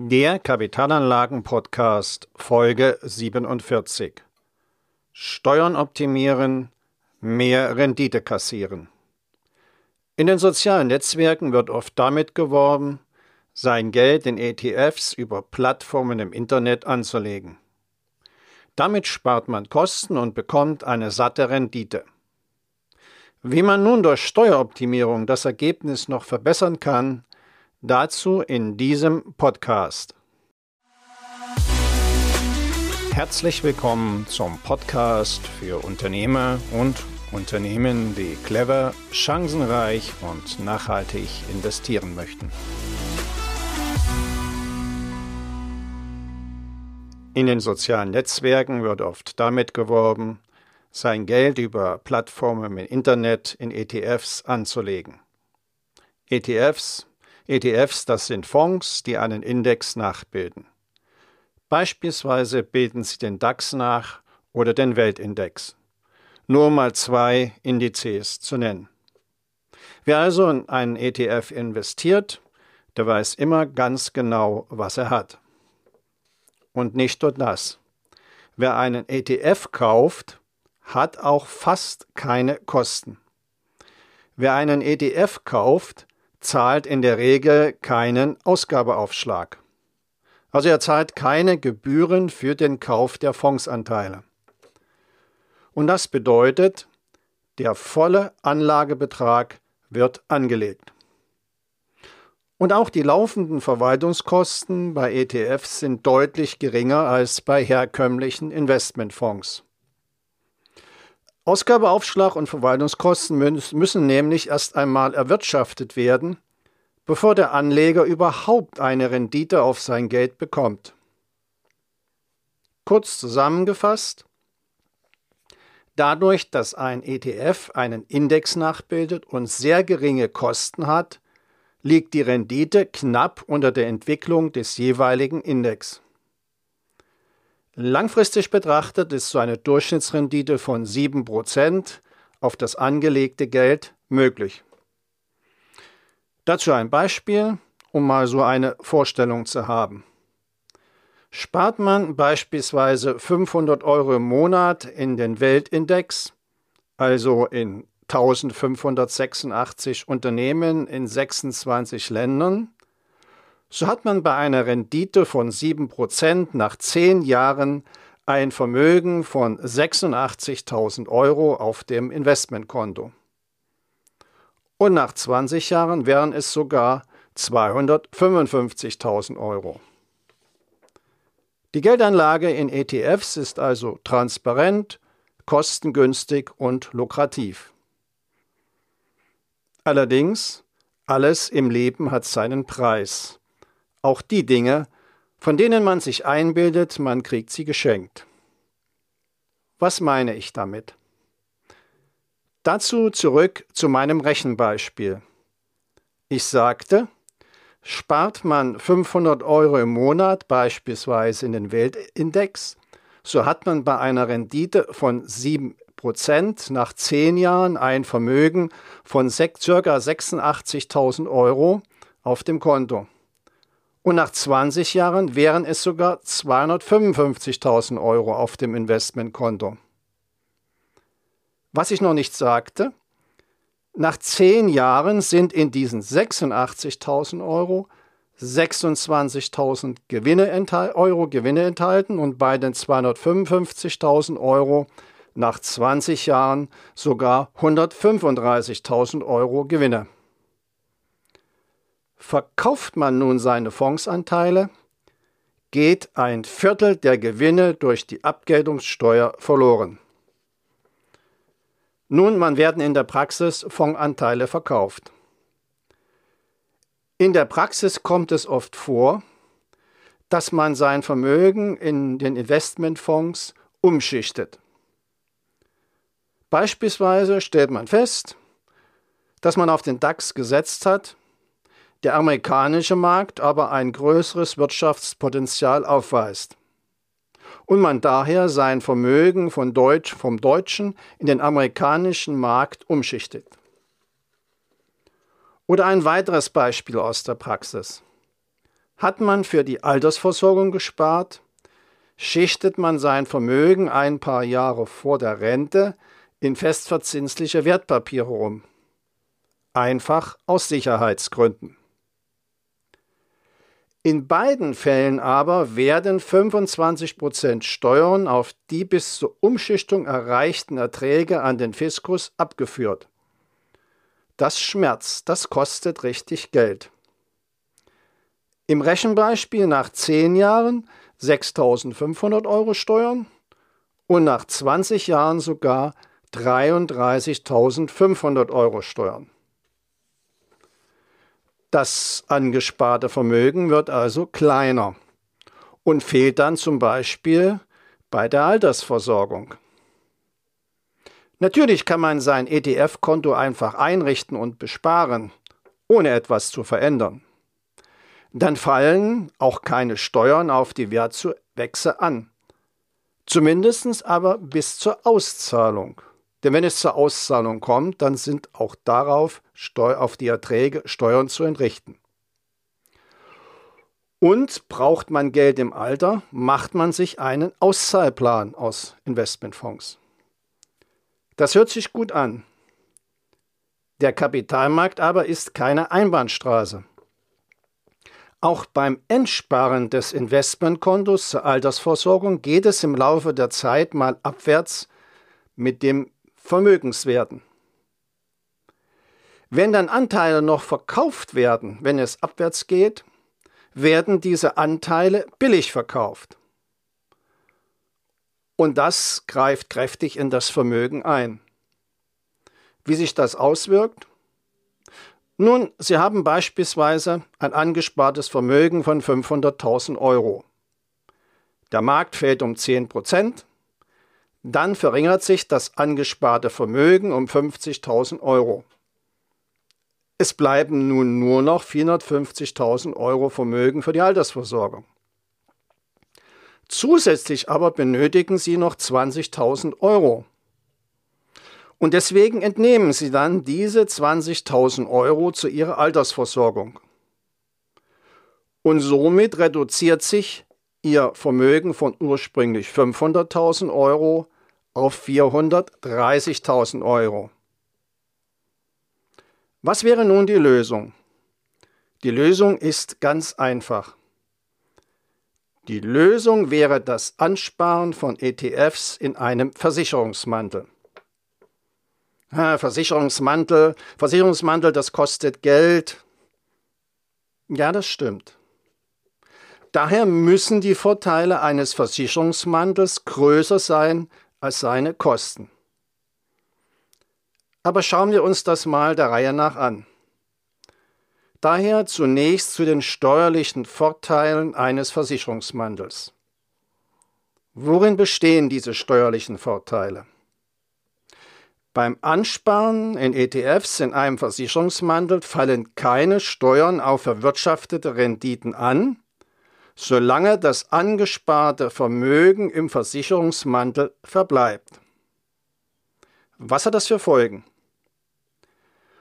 Der Kapitalanlagen-Podcast Folge 47. Steuern optimieren, mehr Rendite kassieren. In den sozialen Netzwerken wird oft damit geworben, sein Geld in ETFs über Plattformen im Internet anzulegen. Damit spart man Kosten und bekommt eine satte Rendite. Wie man nun durch Steueroptimierung das Ergebnis noch verbessern kann, Dazu in diesem Podcast. Herzlich willkommen zum Podcast für Unternehmer und Unternehmen, die clever, chancenreich und nachhaltig investieren möchten. In den sozialen Netzwerken wird oft damit geworben, sein Geld über Plattformen im Internet in ETFs anzulegen. ETFs ETFs, das sind Fonds, die einen Index nachbilden. Beispielsweise bilden sie den DAX nach oder den Weltindex. Nur mal zwei Indizes zu nennen. Wer also in einen ETF investiert, der weiß immer ganz genau, was er hat. Und nicht nur das. Wer einen ETF kauft, hat auch fast keine Kosten. Wer einen ETF kauft, zahlt in der Regel keinen Ausgabeaufschlag. Also er zahlt keine Gebühren für den Kauf der Fondsanteile. Und das bedeutet, der volle Anlagebetrag wird angelegt. Und auch die laufenden Verwaltungskosten bei ETFs sind deutlich geringer als bei herkömmlichen Investmentfonds. Ausgabeaufschlag und Verwaltungskosten müssen nämlich erst einmal erwirtschaftet werden, bevor der Anleger überhaupt eine Rendite auf sein Geld bekommt. Kurz zusammengefasst, dadurch, dass ein ETF einen Index nachbildet und sehr geringe Kosten hat, liegt die Rendite knapp unter der Entwicklung des jeweiligen Index. Langfristig betrachtet ist so eine Durchschnittsrendite von 7% auf das angelegte Geld möglich. Dazu ein Beispiel, um mal so eine Vorstellung zu haben. Spart man beispielsweise 500 Euro im Monat in den Weltindex, also in 1586 Unternehmen in 26 Ländern, so hat man bei einer Rendite von 7% nach 10 Jahren ein Vermögen von 86.000 Euro auf dem Investmentkonto. Und nach 20 Jahren wären es sogar 255.000 Euro. Die Geldanlage in ETFs ist also transparent, kostengünstig und lukrativ. Allerdings, alles im Leben hat seinen Preis auch die Dinge, von denen man sich einbildet, man kriegt sie geschenkt. Was meine ich damit? Dazu zurück zu meinem Rechenbeispiel. Ich sagte, spart man 500 Euro im Monat beispielsweise in den Weltindex, so hat man bei einer Rendite von 7% nach 10 Jahren ein Vermögen von ca. 86.000 Euro auf dem Konto und nach 20 Jahren wären es sogar 255.000 Euro auf dem Investmentkonto. Was ich noch nicht sagte, nach 10 Jahren sind in diesen 86.000 Euro 26.000 Gewinne Euro Gewinne enthalten und bei den 255.000 Euro nach 20 Jahren sogar 135.000 Euro Gewinne. Verkauft man nun seine Fondsanteile, geht ein Viertel der Gewinne durch die Abgeltungssteuer verloren. Nun, man werden in der Praxis Fondsanteile verkauft. In der Praxis kommt es oft vor, dass man sein Vermögen in den Investmentfonds umschichtet. Beispielsweise stellt man fest, dass man auf den DAX gesetzt hat der amerikanische Markt aber ein größeres Wirtschaftspotenzial aufweist und man daher sein Vermögen von Deutsch, vom deutschen in den amerikanischen Markt umschichtet. Oder ein weiteres Beispiel aus der Praxis. Hat man für die Altersversorgung gespart? Schichtet man sein Vermögen ein paar Jahre vor der Rente in festverzinsliche Wertpapiere um? Einfach aus Sicherheitsgründen. In beiden Fällen aber werden 25% Steuern auf die bis zur Umschichtung erreichten Erträge an den Fiskus abgeführt. Das schmerzt, das kostet richtig Geld. Im Rechenbeispiel nach 10 Jahren 6.500 Euro Steuern und nach 20 Jahren sogar 33.500 Euro Steuern. Das angesparte Vermögen wird also kleiner und fehlt dann zum Beispiel bei der Altersversorgung. Natürlich kann man sein ETF-Konto einfach einrichten und besparen, ohne etwas zu verändern. Dann fallen auch keine Steuern auf die Wertzuwächse an. Zumindest aber bis zur Auszahlung. Denn wenn es zur Auszahlung kommt, dann sind auch darauf auf die Erträge Steuern zu entrichten. Und braucht man Geld im Alter, macht man sich einen Auszahlplan aus Investmentfonds. Das hört sich gut an. Der Kapitalmarkt aber ist keine Einbahnstraße. Auch beim Entsparen des Investmentkontos zur Altersversorgung geht es im Laufe der Zeit mal abwärts mit dem Vermögenswerten. Wenn dann Anteile noch verkauft werden, wenn es abwärts geht, werden diese Anteile billig verkauft. Und das greift kräftig in das Vermögen ein. Wie sich das auswirkt? Nun, Sie haben beispielsweise ein angespartes Vermögen von 500.000 Euro. Der Markt fällt um 10 Prozent, dann verringert sich das angesparte Vermögen um 50.000 Euro. Es bleiben nun nur noch 450.000 Euro Vermögen für die Altersversorgung. Zusätzlich aber benötigen Sie noch 20.000 Euro. Und deswegen entnehmen Sie dann diese 20.000 Euro zu Ihrer Altersversorgung. Und somit reduziert sich ihr Vermögen von ursprünglich 500.000 Euro auf 430.000 Euro. Was wäre nun die Lösung? Die Lösung ist ganz einfach. Die Lösung wäre das Ansparen von ETFs in einem Versicherungsmantel. Versicherungsmantel, Versicherungsmantel, das kostet Geld. Ja, das stimmt. Daher müssen die Vorteile eines Versicherungsmantels größer sein als seine Kosten. Aber schauen wir uns das mal der Reihe nach an. Daher zunächst zu den steuerlichen Vorteilen eines Versicherungsmantels. Worin bestehen diese steuerlichen Vorteile? Beim Ansparen in ETFs in einem Versicherungsmantel fallen keine Steuern auf erwirtschaftete Renditen an, solange das angesparte Vermögen im Versicherungsmantel verbleibt. Was hat das für Folgen?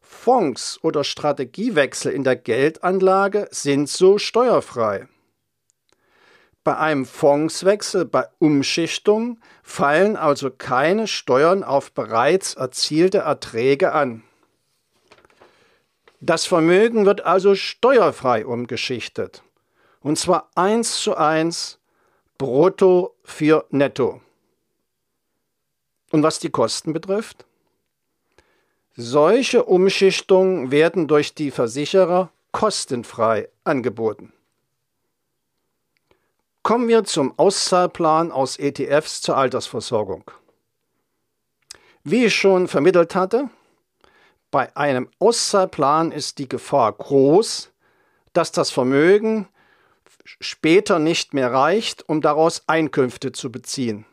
Fonds oder Strategiewechsel in der Geldanlage sind so steuerfrei. Bei einem Fondswechsel bei Umschichtung fallen also keine Steuern auf bereits erzielte Erträge an. Das Vermögen wird also steuerfrei umgeschichtet und zwar eins zu eins brutto für netto. Und was die Kosten betrifft? Solche Umschichtungen werden durch die Versicherer kostenfrei angeboten. Kommen wir zum Auszahlplan aus ETFs zur Altersversorgung. Wie ich schon vermittelt hatte, bei einem Auszahlplan ist die Gefahr groß, dass das Vermögen später nicht mehr reicht, um daraus Einkünfte zu beziehen.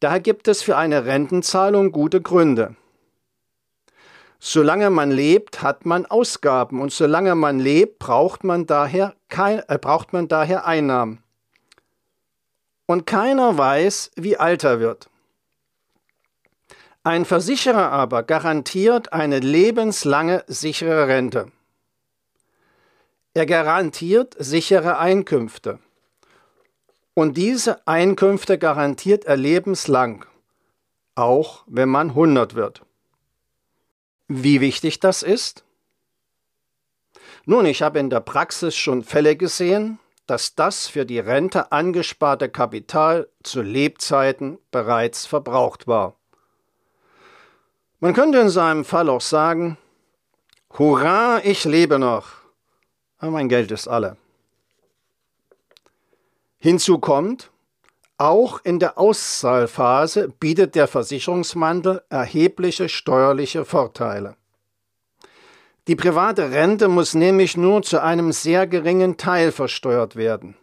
Daher gibt es für eine Rentenzahlung gute Gründe. Solange man lebt, hat man Ausgaben und solange man lebt, braucht man daher, kein, äh, braucht man daher Einnahmen. Und keiner weiß, wie alt er wird. Ein Versicherer aber garantiert eine lebenslange sichere Rente. Er garantiert sichere Einkünfte. Und diese Einkünfte garantiert er lebenslang, auch wenn man 100 wird. Wie wichtig das ist? Nun, ich habe in der Praxis schon Fälle gesehen, dass das für die Rente angesparte Kapital zu Lebzeiten bereits verbraucht war. Man könnte in seinem Fall auch sagen, Hurra, ich lebe noch, aber mein Geld ist alle. Hinzu kommt, auch in der Auszahlphase bietet der Versicherungsmantel erhebliche steuerliche Vorteile. Die private Rente muss nämlich nur zu einem sehr geringen Teil versteuert werden.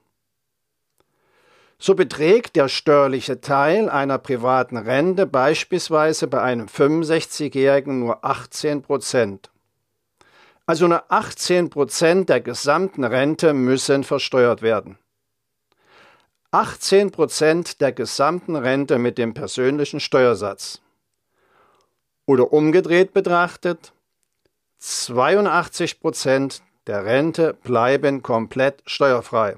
So beträgt der steuerliche Teil einer privaten Rente beispielsweise bei einem 65-Jährigen nur 18 Prozent. Also nur 18 Prozent der gesamten Rente müssen versteuert werden. 18 Prozent der gesamten Rente mit dem persönlichen Steuersatz. Oder umgedreht betrachtet, 82 Prozent der Rente bleiben komplett steuerfrei.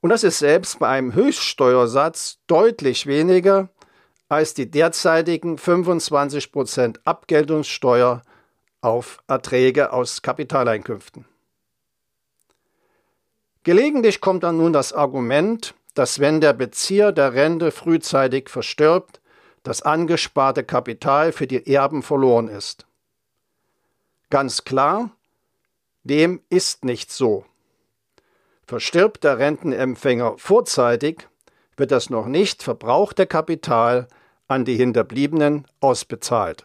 Und das ist selbst bei einem Höchststeuersatz deutlich weniger als die derzeitigen 25 Prozent Abgeltungssteuer auf Erträge aus Kapitaleinkünften. Gelegentlich kommt dann nun das Argument, dass wenn der Bezieher der Rente frühzeitig verstirbt, das angesparte Kapital für die Erben verloren ist. Ganz klar, dem ist nicht so. Verstirbt der Rentenempfänger vorzeitig, wird das noch nicht verbrauchte Kapital an die Hinterbliebenen ausbezahlt.